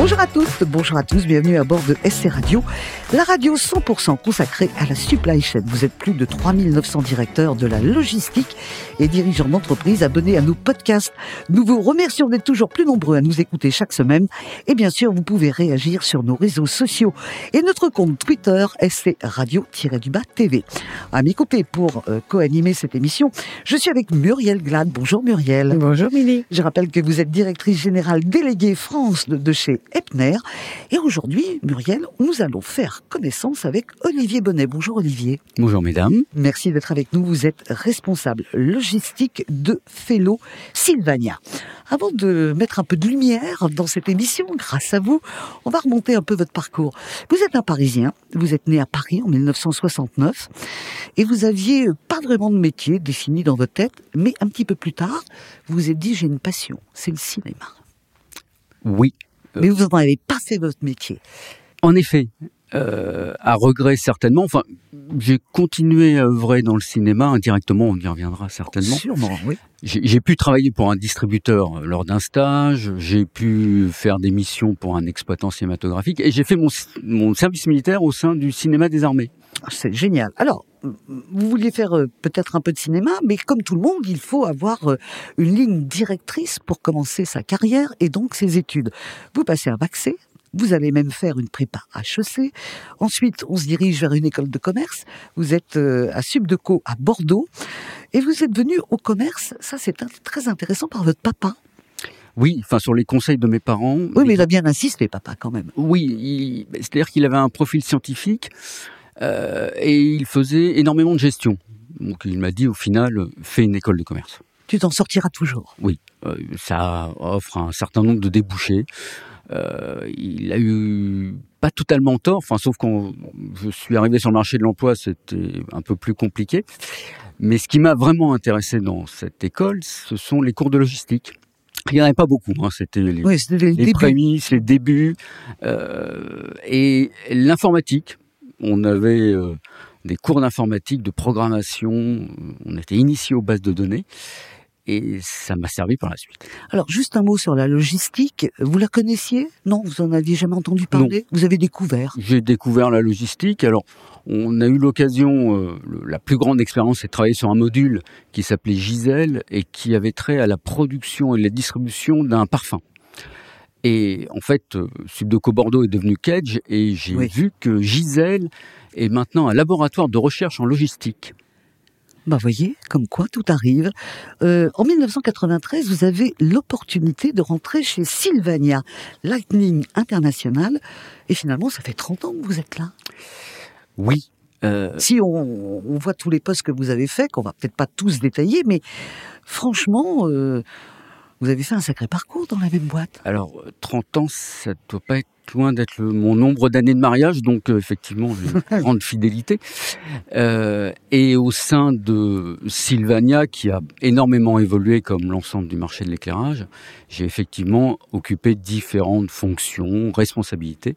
Bonjour à tous, bonjour à tous, bienvenue à bord de SC Radio, la radio 100% consacrée à la supply chain. Vous êtes plus de 3900 directeurs de la logistique et dirigeants d'entreprise abonnés à nos podcasts. Nous vous remercions d'être toujours plus nombreux à nous écouter chaque semaine. Et bien sûr, vous pouvez réagir sur nos réseaux sociaux et notre compte Twitter SC Radio-du-Bas TV. À mes côtés pour euh, co-animer cette émission, je suis avec Muriel Glad. Bonjour Muriel. Bonjour Milly. Je rappelle que vous êtes directrice générale déléguée France de, de chez Epner. Et aujourd'hui, Muriel, nous allons faire connaissance avec Olivier Bonnet. Bonjour Olivier. Bonjour mesdames. Merci d'être avec nous. Vous êtes responsable logistique de Fellow Sylvania. Avant de mettre un peu de lumière dans cette émission, grâce à vous, on va remonter un peu votre parcours. Vous êtes un Parisien, vous êtes né à Paris en 1969 et vous aviez pas vraiment de métier défini dans votre tête, mais un petit peu plus tard, vous vous êtes dit j'ai une passion, c'est le cinéma. Oui, Mais vous n'en avez pas fait votre métier. en effet, euh, à regret certainement. Enfin, j'ai continué à œuvrer dans le cinéma indirectement, on y reviendra certainement. Sûrement, oui. J'ai pu travailler pour un distributeur euh, lors d'un stage, j'ai pu faire des missions pour un exploitant cinématographique et j'ai fait mon, mon service militaire au sein du cinéma des armées. C'est génial. Alors, vous vouliez faire euh, peut-être un peu de cinéma, mais comme tout le monde, il faut avoir euh, une ligne directrice pour commencer sa carrière et donc ses études. Vous passez bac C, vous allez même faire une prépa HEC. Ensuite, on se dirige vers une école de commerce. Vous êtes euh, à Subdeco à Bordeaux. Et vous êtes venu au commerce, ça c'est très intéressant, par votre papa. Oui, enfin sur les conseils de mes parents. Oui, mais il a bien insisté, papa, quand même. Oui, il- c'est-à-dire qu'il avait un profil scientifique euh, et il faisait énormément de gestion. Donc il m'a dit au final, fais une école de commerce. Tu t'en sortiras toujours. Oui, euh, ça offre un certain nombre de débouchés. Euh, il a eu pas totalement tort, enfin sauf quand je suis arrivé sur le marché de l'emploi, c'était un peu plus compliqué. Mais ce qui m'a vraiment intéressé dans cette école, ce sont les cours de logistique. Il n'y en avait pas beaucoup, hein, c'était les, Oui, les début. prémices, les débuts euh, et l'informatique. On avait euh, des cours d'informatique, de programmation. On était initié aux bases de données et ça m'a servi par la suite. Alors, juste un mot sur la logistique. Vous la connaissiez? Non, vous en aviez jamais entendu parler? Vous avez découvert? J'ai découvert la logistique. Alors, on a eu l'occasion, euh, la plus grande expérience, c'est de travailler sur un module qui s'appelait Gisèle et qui avait trait à la production et la distribution d'un parfum. Et en fait, euh, Subdeco Bordeaux est devenu Kedge et j'ai Oui. vu que Gisèle est maintenant un laboratoire de recherche en logistique. Bah voyez, comme quoi tout arrive. Euh, en 1993, vous avez l'opportunité de rentrer chez Sylvania, Lightning International, et finalement, ça fait 30 ans que vous êtes là. Oui. euh, Si on, on voit tous les postes que vous avez faits, qu'on va peut-être pas tous détailler, mais franchement, euh, vous avez fait un sacré parcours dans la même boîte. alors, euh, 30 ans, ça doit pas être loin d'être mon nombre d'années de mariage, donc euh, effectivement, j'ai une grande fidélité. Euh, et au sein de Sylvania, qui a énormément évolué comme l'ensemble du marché de l'éclairage, j'ai effectivement occupé différentes fonctions, responsabilités,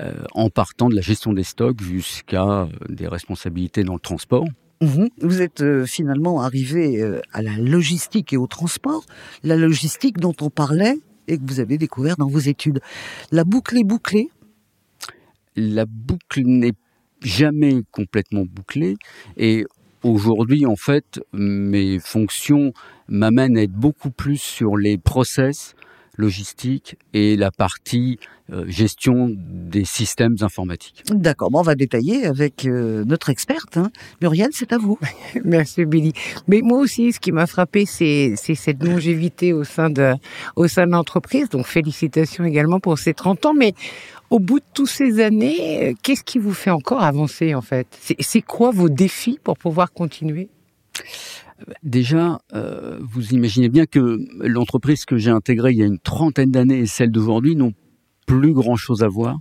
euh, en partant de la gestion des stocks jusqu'à euh, des responsabilités dans le transport. Mhm. Vous êtes euh, finalement arrivé euh, à la logistique et au transport, la logistique dont on parlait et que vous avez découvert dans vos études. La boucle est bouclée? la boucle n'est jamais complètement bouclée et aujourd'hui en fait mes fonctions m'amènent à être beaucoup plus sur les process logistiques et la partie euh, gestion des systèmes informatiques. D'accord, bon, on va détailler avec euh, notre experte. Hein. Muriel, c'est à vous. Merci Billy. Mais moi aussi, ce qui m'a frappé, c'est cette longévité au sein de au sein de l'entreprise. Donc félicitations également pour ces 30 ans. Mais au bout de toutes ces années, euh, qu'est-ce qui vous fait encore avancer en fait? C'est quoi vos défis pour pouvoir continuer? Déjà, euh, vous imaginez bien que l'entreprise que j'ai intégrée il y a une trentaine d'années et celle d'aujourd'hui n'ont plus grand-chose à voir.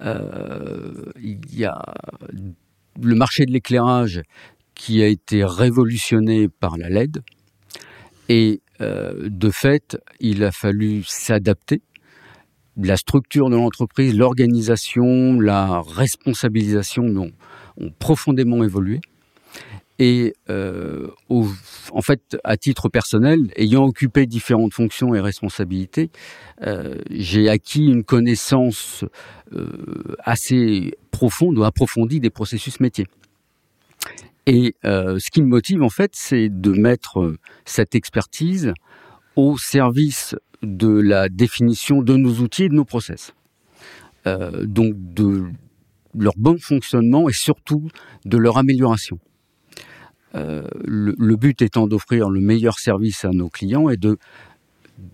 Euh, il y a le marché de l'éclairage qui a été révolutionné par la LED et euh, de fait, il a fallu s'adapter. la structure de l'entreprise, l'organisation, la responsabilisation ont, ont profondément évolué. Et euh, en fait, à titre personnel, ayant occupé différentes fonctions et responsabilités, euh, j'ai acquis une connaissance euh, assez profonde ou approfondie des processus métiers. Et euh, ce qui me motive, en fait, c'est de mettre cette expertise au service de la définition de nos outils et de nos process. Euh, donc de leur bon fonctionnement et surtout de leur amélioration. Euh, le, but étant d'offrir le meilleur service à nos clients et de,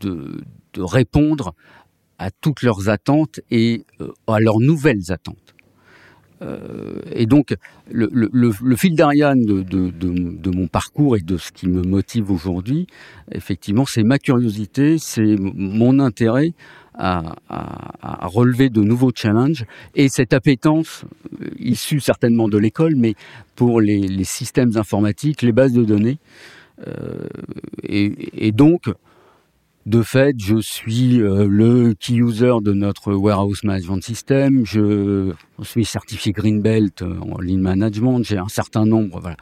de, répondre à toutes leurs attentes et euh, à leurs nouvelles attentes. Euh, et donc, le, fil d'Ariane de, mon parcours et de ce qui me motive aujourd'hui, effectivement, c'est ma curiosité, c'est mon intérêt à, relever de nouveaux challenges et cette appétence euh, issue certainement de l'école, mais pour les, systèmes informatiques, les bases de données. Euh, et, et, donc, de fait, je suis euh, le key user de notre warehouse management system. Je suis certifié Greenbelt en lean management. J'ai un certain nombre voilà,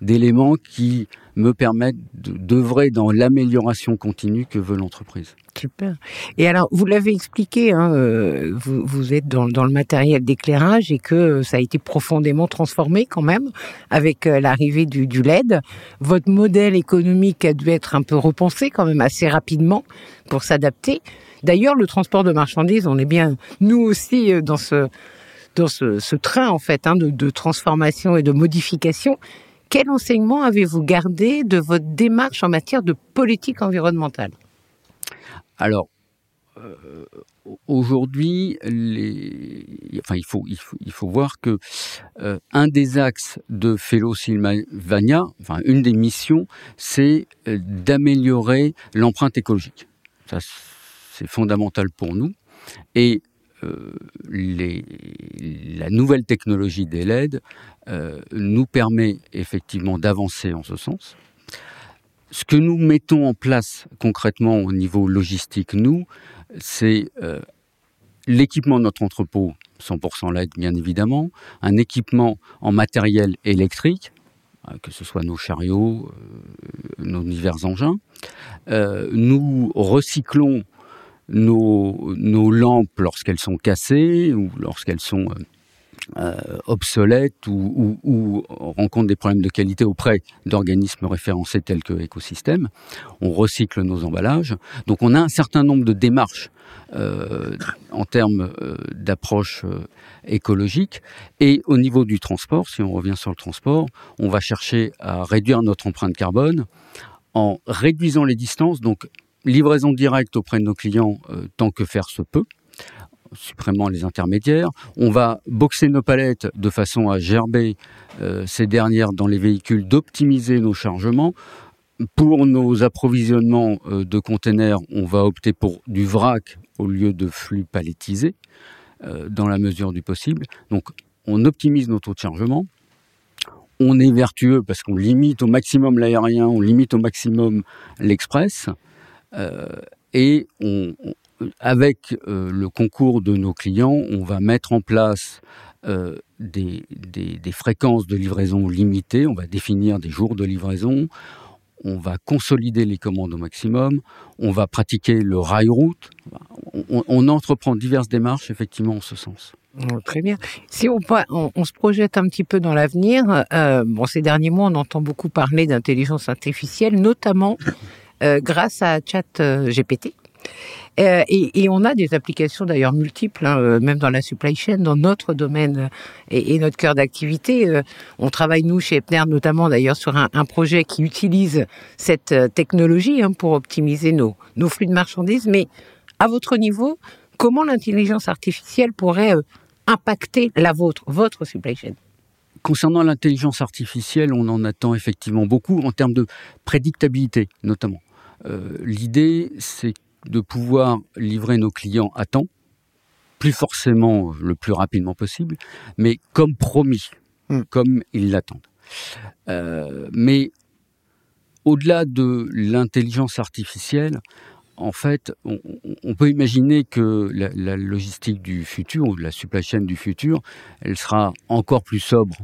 d'éléments qui me permettent d'œuvrer dans l'amélioration continue que veut l'entreprise. Super. Et alors, vous l'avez expliqué, hein, euh, vous, êtes dans, le matériel d'éclairage et que ça a été profondément transformé quand même avec euh, l'arrivée du, LED. Votre modèle économique a dû être un peu repensé quand même assez rapidement pour s'adapter. D'ailleurs, le transport de marchandises, on est bien, nous aussi, euh, dans ce, train en fait hein, de transformation et de modification. Quel enseignement avez-vous gardé de votre démarche en matière de politique environnementale? Alors, euh, aujourd'hui, enfin, il faut, il faut, il faut voir que euh, un des axes de Fellow Sylvania, enfin, une des missions, c'est euh, d'améliorer l'empreinte écologique. Ça, c'est fondamental pour nous. Et la nouvelle technologie des LED euh, nous permet effectivement d'avancer en ce sens ce que nous mettons en place concrètement au niveau logistique, nous, c'est euh, l'équipement de notre entrepôt, 100% LED bien évidemment, un équipement en matériel électrique, euh, que ce soit nos chariots, nos divers engins. Nous recyclons nos, lampes lorsqu'elles sont cassées ou lorsqu'elles sont euh, euh, obsolètes ou, rencontrent des problèmes de qualité auprès d'organismes référencés tels que Écosystème. On recycle nos emballages. Donc on a un certain nombre de démarches euh, en termes d'approche écologique. Et au niveau du transport, si on revient sur le transport, on va chercher à réduire notre empreinte carbone en réduisant les distances. Donc livraison directe auprès de nos clients euh, tant que faire se peut supprimant les intermédiaires. On va boxer nos palettes de façon à gerber euh, ces dernières dans les véhicules, d'optimiser nos chargements. Pour nos approvisionnements euh, de containers, on va opter pour du vrac au lieu de flux palettisés, dans la mesure du possible. Donc, on optimise nos taux de chargement. On est vertueux parce qu'on limite au maximum l'aérien, on limite au maximum l'express. Euh, et avec euh, le concours de nos clients, on va mettre en place euh, des, fréquences de livraison limitées, on va définir des jours de livraison, on va consolider les commandes au maximum, on va pratiquer le rail route, on, entreprend diverses démarches effectivement en ce sens. Oh, très bien. Si on, se projette un petit peu dans l'avenir, bon, ces derniers mois, on entend beaucoup parler d'intelligence artificielle, notamment euh, grâce à Chat GPT. Euh, et, et, on a des applications d'ailleurs multiples, hein, euh, même dans la supply chain, dans notre domaine euh, et, notre cœur d'activité. Euh, on travaille, nous, chez Epner, notamment d'ailleurs sur un, un, projet qui utilise cette technologie hein, pour optimiser nos, nos flux de marchandises. Mais à votre niveau, comment l'intelligence artificielle pourrait impacter la vôtre, votre supply chain? Concernant l'intelligence artificielle, on en attend effectivement beaucoup en termes de prédictabilité, notamment. Euh, L'idée, c'est de pouvoir livrer nos clients à temps, plus forcément le plus rapidement possible, mais comme promis, mmh. comme ils l'attendent. Euh, mais au-delà de l'intelligence artificielle, en fait, on, peut imaginer que la, logistique du futur ou la supply chain du futur, elle sera encore plus sobre,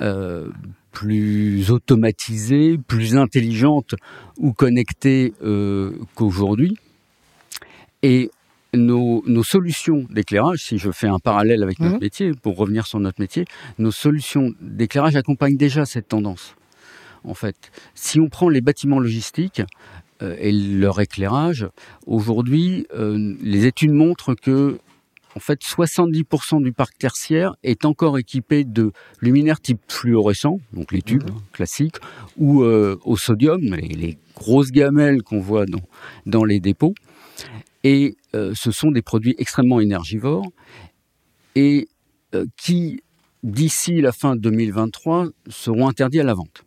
euh, plus automatisée, plus intelligente ou connectée euh, qu'aujourd'hui. Et nos, solutions d'éclairage, si je fais un parallèle avec notre mmh. métier, pour revenir sur notre métier, nos solutions d'éclairage accompagnent déjà cette tendance. En fait, si on prend les bâtiments logistiques euh, et leur éclairage, aujourd'hui, euh, les études montrent que en fait, 70% du parc tertiaire est encore équipé de luminaires type fluorescent, donc les tubes mmh. classiques, ou euh, au sodium, les, grosses gamelles qu'on voit dans, dans les dépôts. Et euh, ce sont des produits extrêmement énergivores et euh, qui, d'ici la fin 2023, seront interdits à la vente.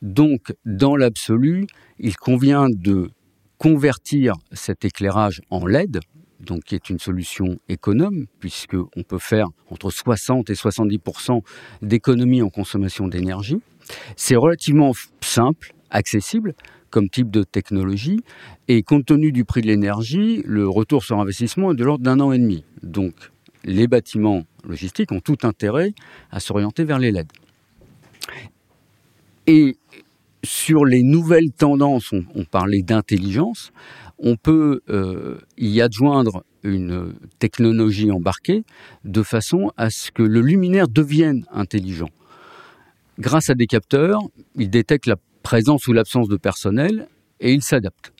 Donc, dans l'absolu, il convient de convertir cet éclairage en LED, donc qui est une solution économe, puisqu'on peut faire entre 60 et 70% d'économie en consommation d'énergie. C'est relativement simple, accessible, comme type de technologie. Et compte tenu du prix de l'énergie, le retour sur investissement est de l'ordre d'un an et demi. Donc, les bâtiments logistiques ont tout intérêt à s'orienter vers les LED. Et sur les nouvelles tendances, on, parlait d'intelligence, on peut euh, y adjoindre une technologie embarquée de façon à ce que le luminaire devienne intelligent. Grâce à des capteurs, il détecte la présence ou l'absence de personnel et il s'adapte.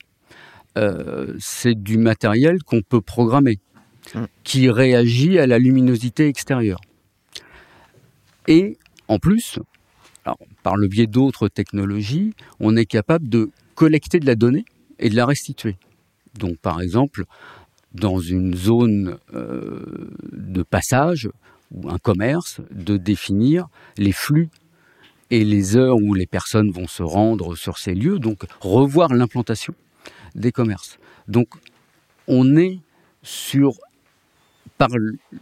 Euh, c'est du matériel qu'on peut programmer, hum. qui réagit à la luminosité extérieure. Et en plus, par le biais d'autres technologies, on est capable de collecter de la donnée et de la restituer. Donc par exemple, dans une zone euh, de passage ou un commerce, de définir les flux et les heures où les personnes vont se rendre sur ces lieux, donc revoir l'implantation des commerces. Donc on est sur, par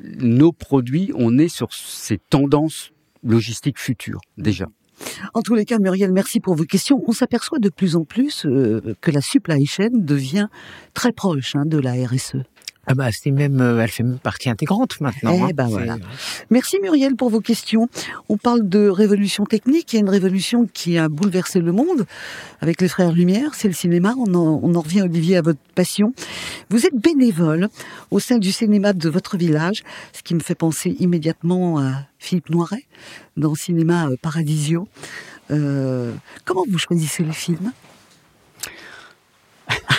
nos produits, on est sur ces tendances logistiques futures déjà. En tous les cas, Muriel, merci pour vos questions. On s'aperçoit de plus en plus euh, que la supply chain devient très proche hein, de la RSE. Ah bah c'est même, euh, elle fait même partie intégrante maintenant. Eh hein. ben voilà. Merci Muriel pour vos questions. On parle de révolution technique. Il y a une révolution qui a bouleversé le monde avec les frères Lumière. C'est le cinéma. On en, on en revient Olivier à votre passion. Vous êtes bénévole au sein du cinéma de votre village, ce qui me fait penser immédiatement à Philippe Noiret dans Cinéma euh, Paradisio. Euh, comment vous choisissez les films?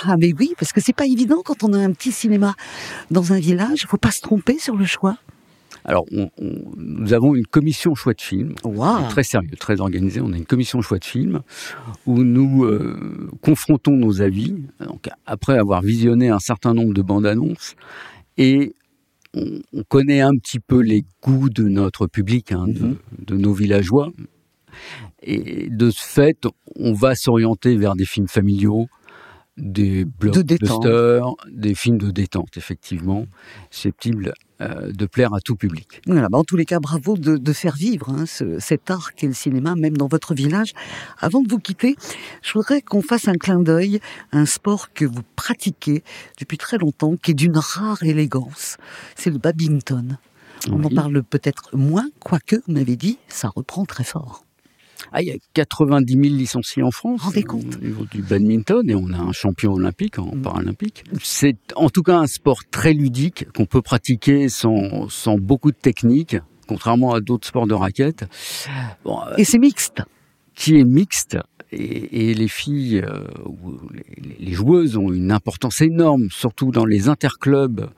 Ah mais oui, parce que c'est pas évident quand on a un petit cinéma dans un village, il faut pas se tromper sur le choix. Alors, nous avons une commission choix de film, très sérieux, très organisé. On a une commission choix de film où nous euh, confrontons nos avis, donc, après avoir visionné un certain nombre de bandes annonces, et on, connaît un petit peu les goûts de notre public, hein, de, mhm. de, nos villageois. Et de ce fait, on va s'orienter vers des films familiaux, des blockbusters, des films de détente, effectivement, susceptibles euh, de plaire à tout public. Voilà, bah, en tous les cas, bravo de, faire vivre hein, cet art qu'est le cinéma, même dans votre village. Avant de vous quitter, je voudrais qu'on fasse un clin d'œil à un sport que vous pratiquez depuis très longtemps, qui est d'une rare élégance. C'est le badminton. On en parle peut-être moins, quoique, vous m'avez dit, ça reprend très fort. Ah, il y a 90 000 licenciés en France au niveau du badminton et on a un champion olympique en mm. paralympique. C'est en tout cas un sport très ludique qu'on peut pratiquer sans, sans beaucoup de technique, contrairement à d'autres sports de raquettes. Bon, et c'est mixte. Qui est mixte et, et les filles, euh, les, les, joueuses ont une importance énorme, surtout dans les interclubs.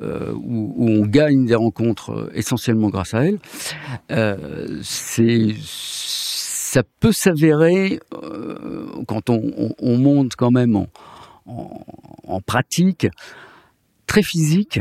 Euh, où, où, on gagne des rencontres euh, essentiellement grâce à elles. Euh, c'est ça peut s'avérer, euh, quand on, monte quand même en, pratique, très physique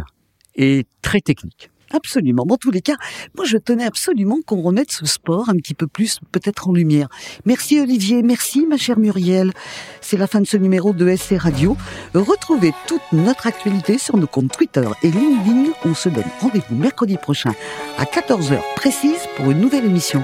et très technique. Absolument. Dans tous les cas, moi je tenais absolument qu'on remette ce sport un petit peu plus peut-être en lumière. Merci Olivier, merci ma chère Muriel. C'est la fin de ce numéro de SC Radio. Retrouvez toute notre actualité sur nos comptes Twitter et LinkedIn. On se donne rendez-vous mercredi prochain à 14h précise pour une nouvelle émission.